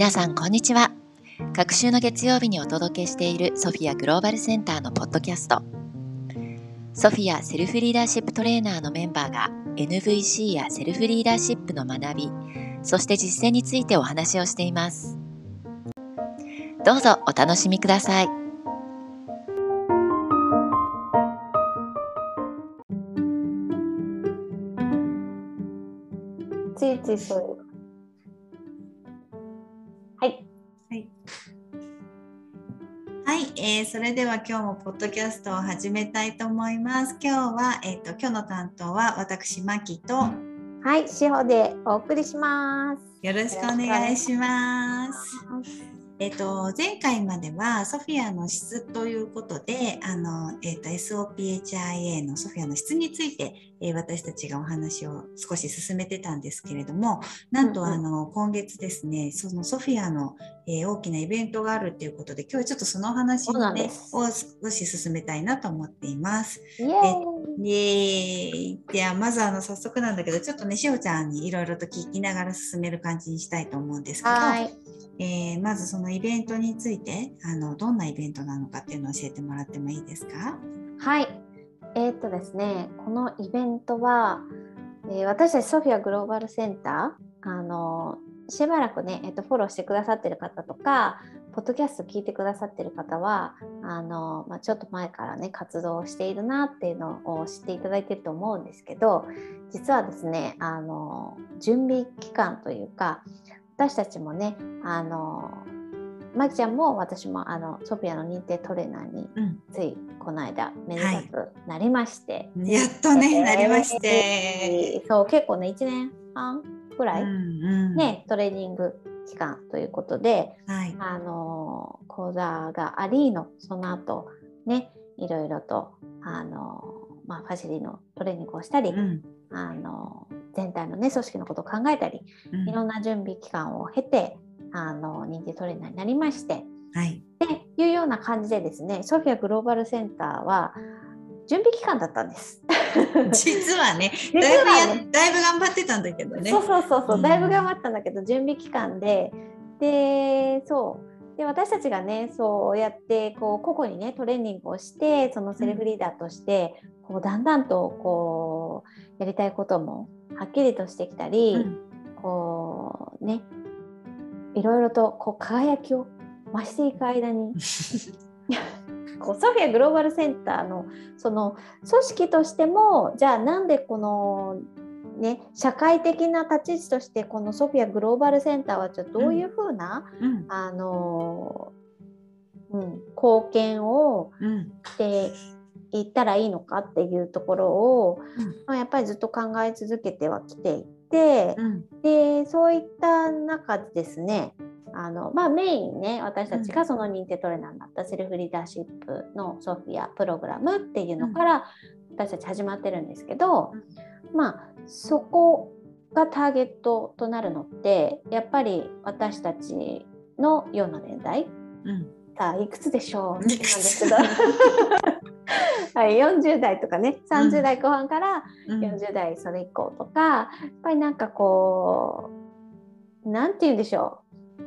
皆さんこんにちは。各週の月曜日にお届けしているソフィアグローバルセンターのポッドキャスト。ソフィアセルフリーダーシップトレーナーのメンバーが NVC やセルフリーダーシップの学びそして実践についてお話をしています。どうぞお楽しみください。ついついそうはい。はい、えーそれでは今日もポッドキャストを始めたいと思います。今日は、えっ、と、今日の担当は私、マキと、はい、しほでお送りします。よろしくお願いします。えっ、と、前回まではソフィアの質ということで、あの、えっ、と、SOPHIA のソフィアの質について、えー私たちがお話を少し進めてたんですけれども、なんと、あの、今月ですね、そのソフィアの、えー大きなイベントがあるということで、今日はちょっとその話をねを少し進めたいなと思っています。イエーイ。ではまずあの早速なんだけどちょっとねしおちゃんにいろいろと聞きながら進める感じにしたいと思うんですけど、はい。えーまずそのイベントについてあのどんなイベントなのかっていうのを教えてもらってもいいですか？はい。えーっとですね、このイベントは、えー私たちソフィアグローバルセンター、あのしばらくね、えーっとフォローしてくださってる方とか、ポッドキャスト聞いてくださってる方は、あのまあ、ちょっと前からね、活動をしているなっていうのを知っていただいてると思うんですけど、実はですね、あの準備期間というか、私たちもね、あのまきちゃんも私もあのソフィアの認定トレーナーにうん。ついこの間めでたくなりまして、やっとね、えーなりまして。そう結構ね1年半ぐらい、うんうん。ねトレーニング期間ということで、はい。あのー講座がありのその後ねいろいろとあのーまあ、ファシリのトレーニングをしたり、うん。あのー全体のね組織のことを考えたりうん。いろんな準備期間を経てあの認定トレーナーになりましてはい。っていうような感じでですねソフィアグローバルセンターは準備期間だったんです。実はね実だいぶだいぶ頑張ってたんだけどね。そうそうそうそう、うん。だいぶ頑張ったんだけど準備期間で。でそう。で私たちがねそうやってこう個々にねトレーニングをしてそのセルフリーダーとして、こうだんだんとこうやりたいこともはっきりとしてきたり、うん。こうねいろいろとこう輝きを増していく間に。こうソフィアグローバルセンターのその組織としてもじゃあなんでこのね社会的な立ち位置としてこのソフィアグローバルセンターはじゃあどういうふうな、うん。あのうん、貢献をうん。していったらいいのかっていうところを、うん。まあ、やっぱりずっと考え続けてはきていて、うん。でそういった中でですねあの、まあ、メインね私たちがその認定トレーナーになったセルフリーダーシップのソフィアプログラムっていうのから私たち始まってるんですけど、まあそこがターゲットとなるのってやっぱり私たちのような年代うん。さあいくつでしょうなんですけど はい、40代とかね30代後半からうん。40代それ以降とか、やっぱりなんかこうなんて言うんでしょ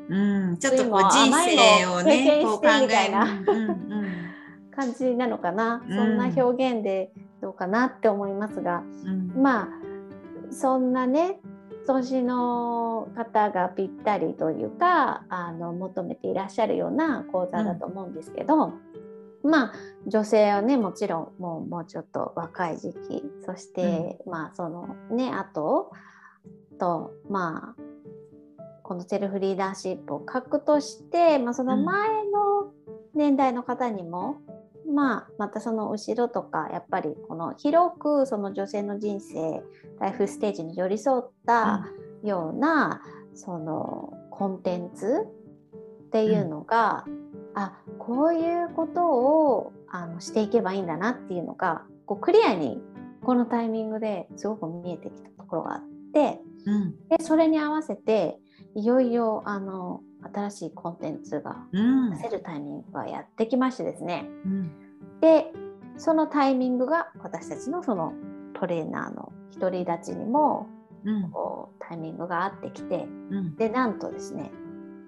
う。ん、ちょっとこう人生をね経験こう考してみたえいな。る。うんうん。う 感じなのかな、うん。そんな表現でどうかなって思いますがうん。まあそんなね年の方がぴったりというかあの求めていらっしゃるような講座だと思うんですけど、まあ女性はねもちろんもうもうちょっと若い時期。そして、まあそのねあととまあこのセルフリーダーシップを核として、まあ、その前の年代の方にも、まあ、またその後ろとかやっぱりこの広くその女性の人生ライフステージに寄り添ったような、そのコンテンツっていうのが、あこういうことをあのしていけばいいんだなっていうのがこうクリアにこのタイミングですごく見えてきたところがあってうん。でそれに合わせていよいよあの新しいコンテンツがうん。出せるタイミングがやってきましてですね。うん。でそのタイミングが私たちのそのトレーナーの独り立ちにもうん。こうタイミングがあってきてうん。でなんとですね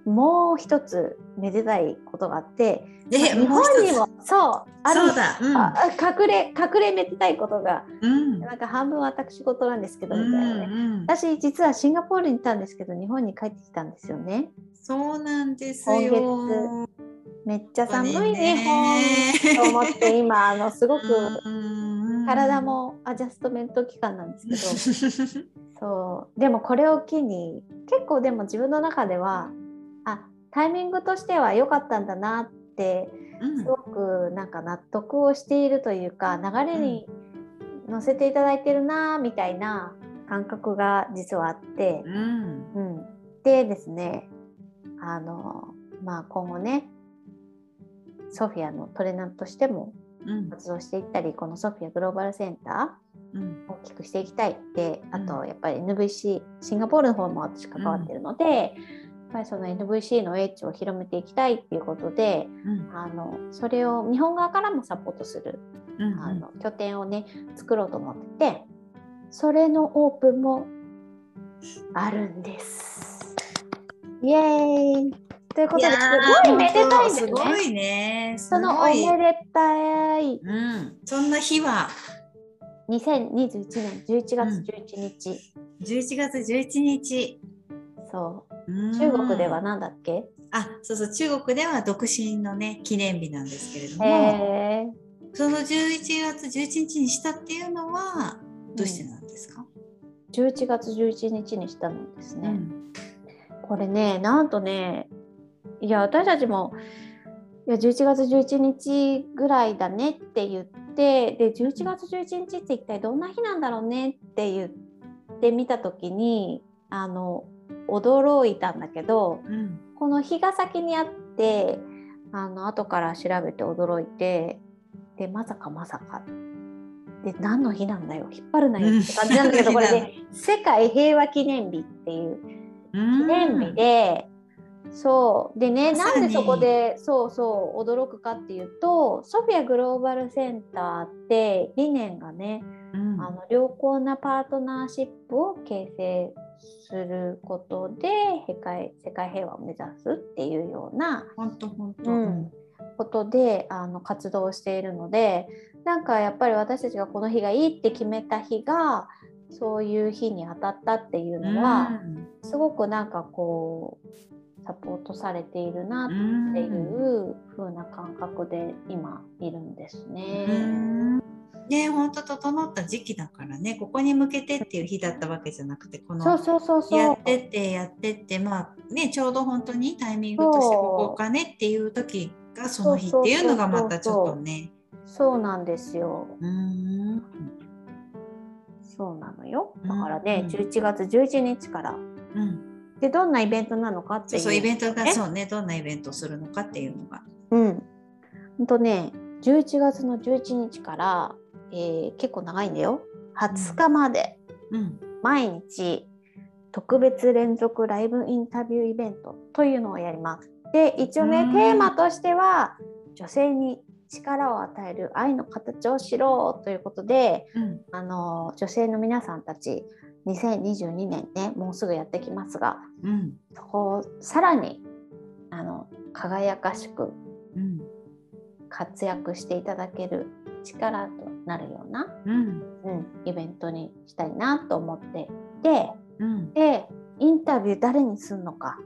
もう一つめでたいことがあってで日本にもそうあるそうだ。うん。ああ隠れ隠れめでたいことがうん。なんか半分私事なんですけどうみたいなね、ん私実はシンガポールに行ったんですけど日本に帰ってきたんですよね。そうなんです今よ。めっちゃ寒い日本と思って今あのすごくうん体もアジャストメント期間なんですけど。そう。でもこれを機に結構でも自分の中ではあタイミングとしては良かったんだなってうん。すごくなんか納得をしているというか流れに乗せていただいてるなみたいな感覚が実はあって、うん。うん、でですねあのまあ今後ねソフィアのトレーナーとしてもうん。活動していったりこのソフィアグローバルセンタうん。ー大きくしていきたいであうとやっぱり NVC シンガポールの方も私関わってるので、ぱりその NVC の英知を広めていきたいっていうことでうん。あのそれを日本側からもサポートするうんあの拠点をね作ろうと思っててそれのオープンもあるんです。イエーイ。ということですごいめでたいんですすごね。いね。すそのおめでたい。うん、そんな日は。2021年11月11日、11月11日。そううん中国では何だっけ、あそうそう中国では独身のね記念日なんですけれども、その11月11日にしたっていうのはどうしてなんですか、11月11日にしたのですね。うん。これねなんとねいや私たちもいや11月11日ぐらいだねって言ってで11月11日って一体どんな日なんだろうねって言ってみた時にあの驚いたんだけどうん。この日が先にあってあの後から調べて驚いてでまさかまさか。で何の日なんだよ引っ張るなよって感じなんだけど、うんこれね 世界平和記念日っていう記念日で、そう。でねなんでそこでそうそう驚くかっていうとソフィアグローバルセンターって理念がね、うん。あの良好なパートナーシップを形成することで世界世界平和を目指すっていうような、本当本当、うん。ことであの活動をしているのでなんかやっぱり私たちがこの日がいいって決めた日がそういう日に当たったっていうのは、すごくなんかこうサポートされているなうんっていう風な感覚で今いるんですね。うんね本当整った時期だからねここに向けてっていう日だったわけじゃなくてこのそうそうそうそう。やってってやってってまあねちょうど本当にタイミングとしてここかねっていう時がその日っていうのがまたちょっとね。そうなんですよ。うんそうなのよ。うんだからね、うん11月11日から。うん、でどんなイベントなのかっていうう。そそうイベントがえ？そうねどんなイベントをするのかっていうのが。うん。ほんとね、11月の11日から、えー結構長いんだよ。20日まで。うん。毎日特別連続ライブインタビューイベントというのをやります。で、一応ねう、ん。テーマとしては女性に力を与える愛の形を知ろうということで、うん。あの女性の皆さんたち2022年ねもうすぐやってきますがうん。そこをさらにあの輝かしくうん。活躍していただける力となるような、うん。うん、イベントにしたいなと思っていてうん。でインタビュー誰にするのか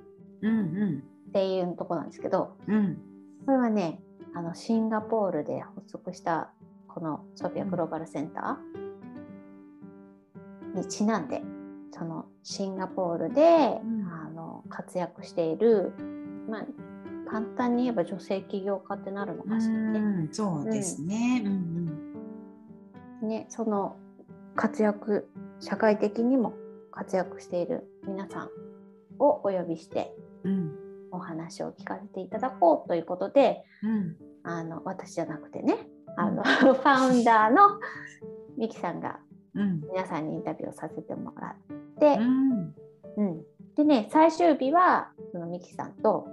うんっていうところなんですけどうん。これはねあのシンガポールで発足したこのソフィアグローバルセンターにちなんでそのシンガポールで、うん。あの活躍している、まあ、簡単に言えば女性起業家ってなるのうかしらね。んそうですね。うんねその活躍社会的にも活躍している皆さんをお呼びしてうん。うんお話を聞かせていただこうということでうん。あの私じゃなくてねあの、ファウンダーのミキさんがうん。皆さんにインタビューをさせてもらってう、ん。うん。でね最終日はそのミキさんと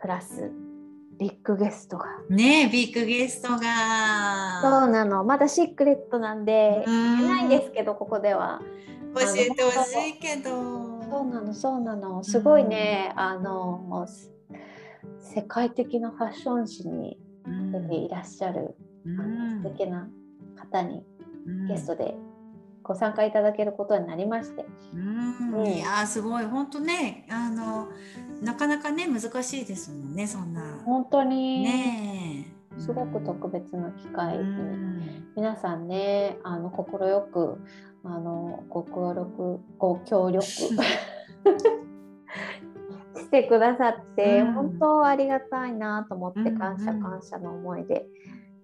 プラスビッグゲストが、ねえビッグゲストが。そうなの。まだシークレットなんでうん。言えないんですけどここでは。教えてほしいけど。そうなのそうなの。すごいね、あの世界的なファッション誌にいらっしゃる、素敵な方にゲストでご参加いただけることになりまして。うん、いやすごい。本当ねあのなかなかね難しいですもんねそんな。本当に。ねすごく特別な機会に、うん。皆さんねあの快くあのご協力ご協力。してくださって、うん。本当ありがたいなと思ってうん感謝うん感謝の思いで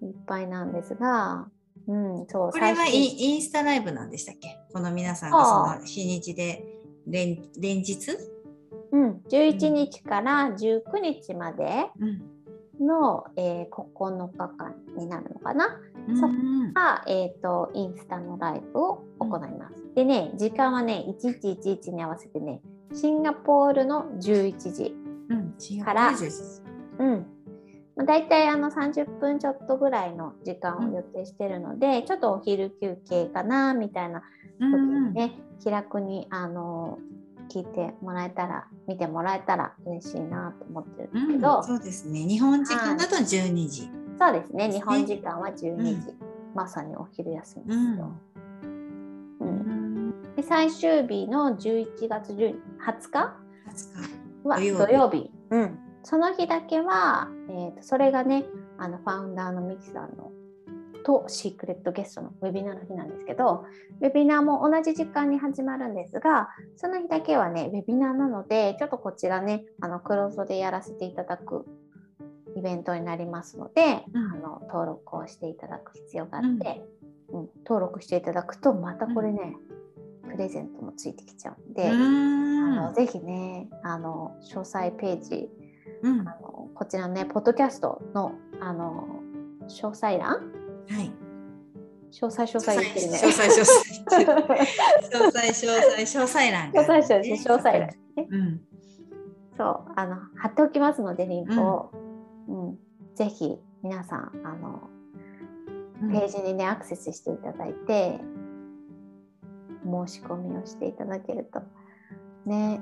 いっぱいなんですが、うん、そうこれは最イ終ンインスタライブなんでしたっけ？この皆さんがその日にちで連連日、うん、11日から19日までうんの、えー9日間になるのかな？そうんが、えー、とインスタのライブを行います。でね時間はね1111に合わせてねシンガポールの11時。からそうですうんまあ、大体あの30分ちょっとぐらいの時間を予定してるので、ちょっとお昼休憩かなみたいなうん時うんにね、気楽にあの聞いてもらえたら見てもらえたら嬉しいなと思ってるんですけど、そうですね。日本時間だと12時。そうですね。日本時間は12時、うん。まさにお昼休みうんですよ。ううん。んで最終日の11月10 20日20は土曜日。土曜日。うん、その日だけは、えー、とそれがねあのファウンダーのミキさんのとシークレットゲストのウェビナーの日なんですけどウェビナーも同じ時間に始まるんですがその日だけはねウェビナーなのでちょっとこちらねあのクローズドでやらせていただくイベントになりますので、うん。あの登録をしていただく必要があって、うん。登録していただくとまたこれね、プレゼントもついてきちゃうんで。うん。あのぜひねあの詳細ページうん。あのこちらのねポッドキャストのあの詳細欄？はい。詳細詳細言ってるね。詳細詳細詳細詳細詳細欄が詳細詳細詳細欄ね。うん。そうあの貼っておきますのでリンクを、うん。ぜひ皆さんあのうん。ページにねアクセスしていただいて申し込みをしていただけると。ね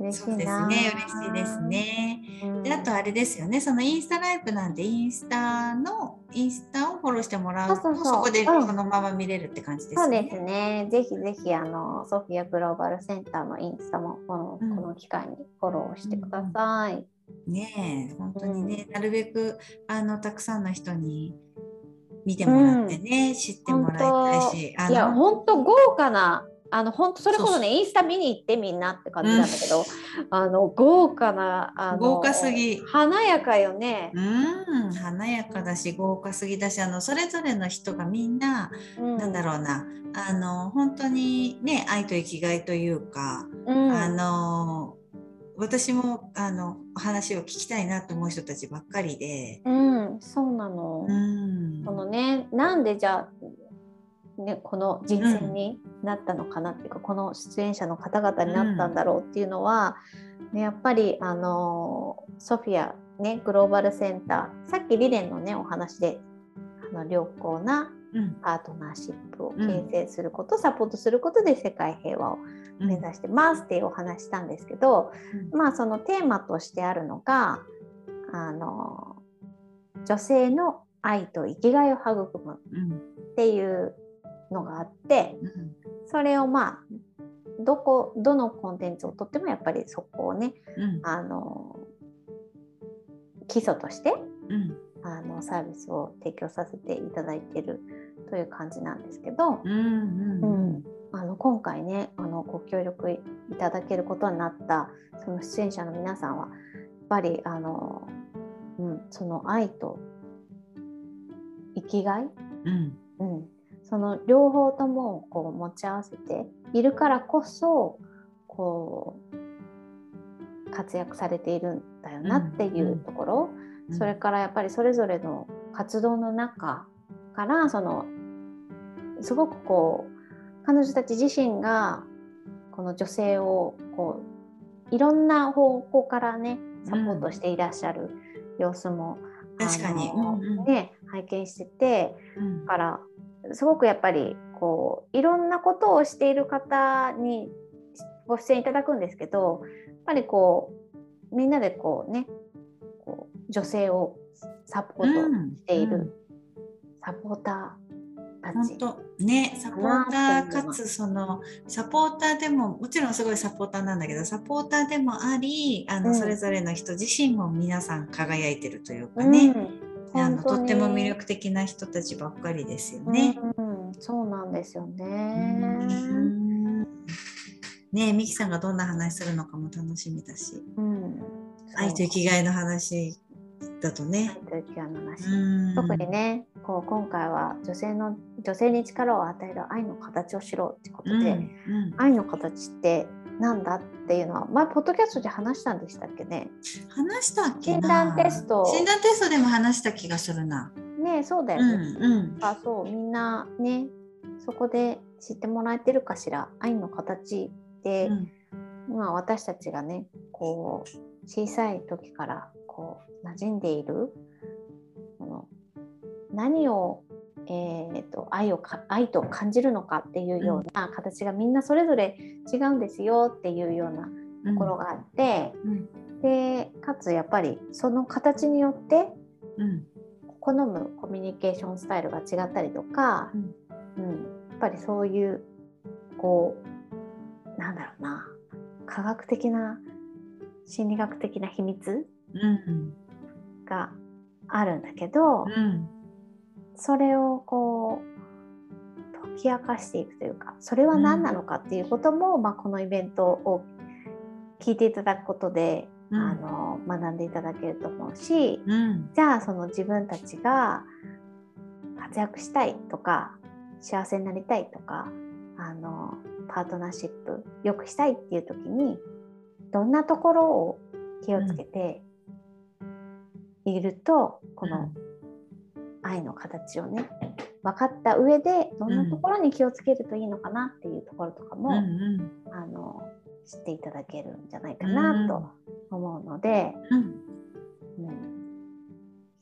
嬉しそうですね嬉しいですね。うんであとあれですよねそのインスタライブなんでインスタのインスタをフォローしてもらうとそこでうんそのまま見れるって感じですね。そうですね。ぜひぜひあのソフィアグローバルセンターのインスタもこの,、うんこの機会にフォローしてください。ねえ本当にね、なるべくあのたくさんの人に見てもらってね、知ってもらいたいしあいやの本当豪華なあの本当それこそねインスタ見に行ってみんなって感じなんだけど、あの豪華なあの豪華すぎ華やかよね。うん華やかだし豪華すぎだしあのそれぞれの人がみんな、うん、なんだろうなあの本当にね愛と生きがいというか、うん、あの私もあの話を聞きたいなと思う人たちばっかりで。うん、そうなの。うんこのねなんでじゃあ、ね、この人選になったのかなっていうか、この出演者の方々になったんだろうっていうのは、ね、やっぱりあのソフィア、ね、グローバルセンターさっきリレンのねお話であの良好なうん。パートナーシップを形成すること、サポートすることで世界平和をうん目指してますっていうお話したんですけど、まあそのテーマとしてあるのがあの女性の愛と生きがいを育むうん。っていうのがあってうんそれをまあどこどのコンテンツをとってもやっぱりそこをねうん。あの基礎としてうん。あのサービスを提供させていただいているという感じなんですけど、うん。あの今回ねあのご協力いただけることになったその出演者の皆さんはやっぱりあの、うん、その愛と生きがい、うん。うん、その両方ともこう持ち合わせているからこそこう活躍されているんだよなっていうところ、それからやっぱりそれぞれの活動の中からそのすごくこう彼女たち自身がこの女性をこういろんな方向からねサポートしていらっしゃる様子も、確かに。うんうん。ね、拝見しててからすごくやっぱりこういろんなことをしている方にご出演いただくんですけどやっぱりこうみんなでこうねこう女性をサポートしているサポーターたち。本当ねサポーターかつそのサポーターでももちろんすごいサポーターなんだけどサポーターでもありあの、うん。それぞれの人自身も皆さん輝いてるというかね、うんあのとっても魅力的な人たちばっかりですよね。うん、そうなんですようね。んねえミキさんがどんな話するのかも楽しみだしうん、愛と生きがいの話だとね。愛と生きがいの話。うん特にね、こう今回は女性の女性に力を与える愛の形を知ろうってことで、うんうん愛の形ってなんだっていうのは前ポッドキャストで話したんでしたっけね？話したっけな診断テスト診断テストでも話した気がするな。ねそうだようんね。うんあそうみんなねそこで知ってもらえてるかしら？愛の形って、うんまあ、私たちがねこう小さい時からこう馴染んでいるこの何を、えー、と愛をか愛と感じるのかっていうような形がみんなそれぞれ違うんですよっていうようなうん。ところがあって、うん。でかつやっぱりその形によってうん。好むコミュニケーションスタイルが違ったりとか、うん。うん。やっぱりそういうこうなんだろうな科学的な心理学的な秘密うん。があるんだけど、うんそれをこう解き明かしていくというかそれは何なのかっていうことも、まあ、このイベントを聞いていただくことで、うん。あの学んでいただけると思うし、うん。じゃあその自分たちが活躍したいとか幸せになりたいとかあのパートナーシップ良くしたいっていう時にどんなところを気をつけていると、この愛の形をね分かった上でどんなところに気をつけるといいのかなっていうところとかも、うんうん。あの知っていただけるんじゃないかなと思うので、うん。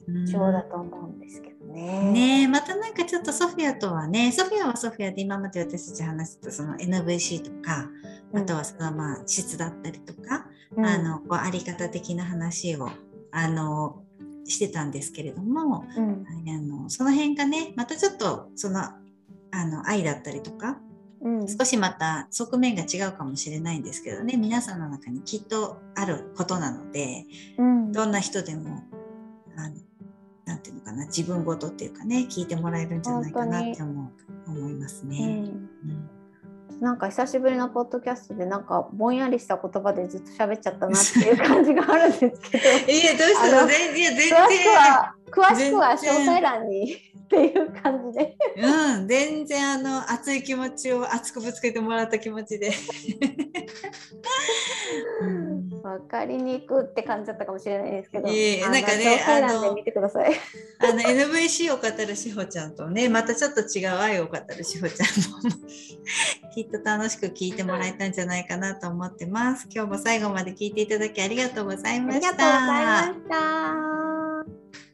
うん、貴重だと思うんですけどね。ねえ。またなんかちょっとソフィアとはねソフィアはソフィアで今まで私たち話したその NVC とかあとはそのまあ質だったりとか、うん。あのこうあり方的な話をあのしてたんですけれどもうん。あのその辺がねまたちょっとそのあの愛だったりとかうん。少しまた側面が違うかもしれないんですけどね皆さんの中にきっとあることなのでうん。どんな人でもあのなんていうのかな自分ごとっていうかね聞いてもらえるんじゃないかなって思う思いますうね。ん。うんなんか久しぶりのポッドキャストでなんかぼんやりした言葉でずっと喋っちゃったなっていう感じがあるんですけど。いやどうしたあのの全いや全詳しくは詳しくは詳細欄にっていう感じで。然うん全然あの熱い気持ちを熱くぶつけてもらった気持ちで。う ん分かりにくって感じだったかもしれないですけどいえいえあのなんかねあので見てください。あの NVC を語るしほちゃんとねまたちょっと違う愛を語るしほちゃんも きっと楽しく聞いてもらえたんじゃないかなと思ってます。今日も最後まで聞いていただきありがとうございあました。りがとうございました。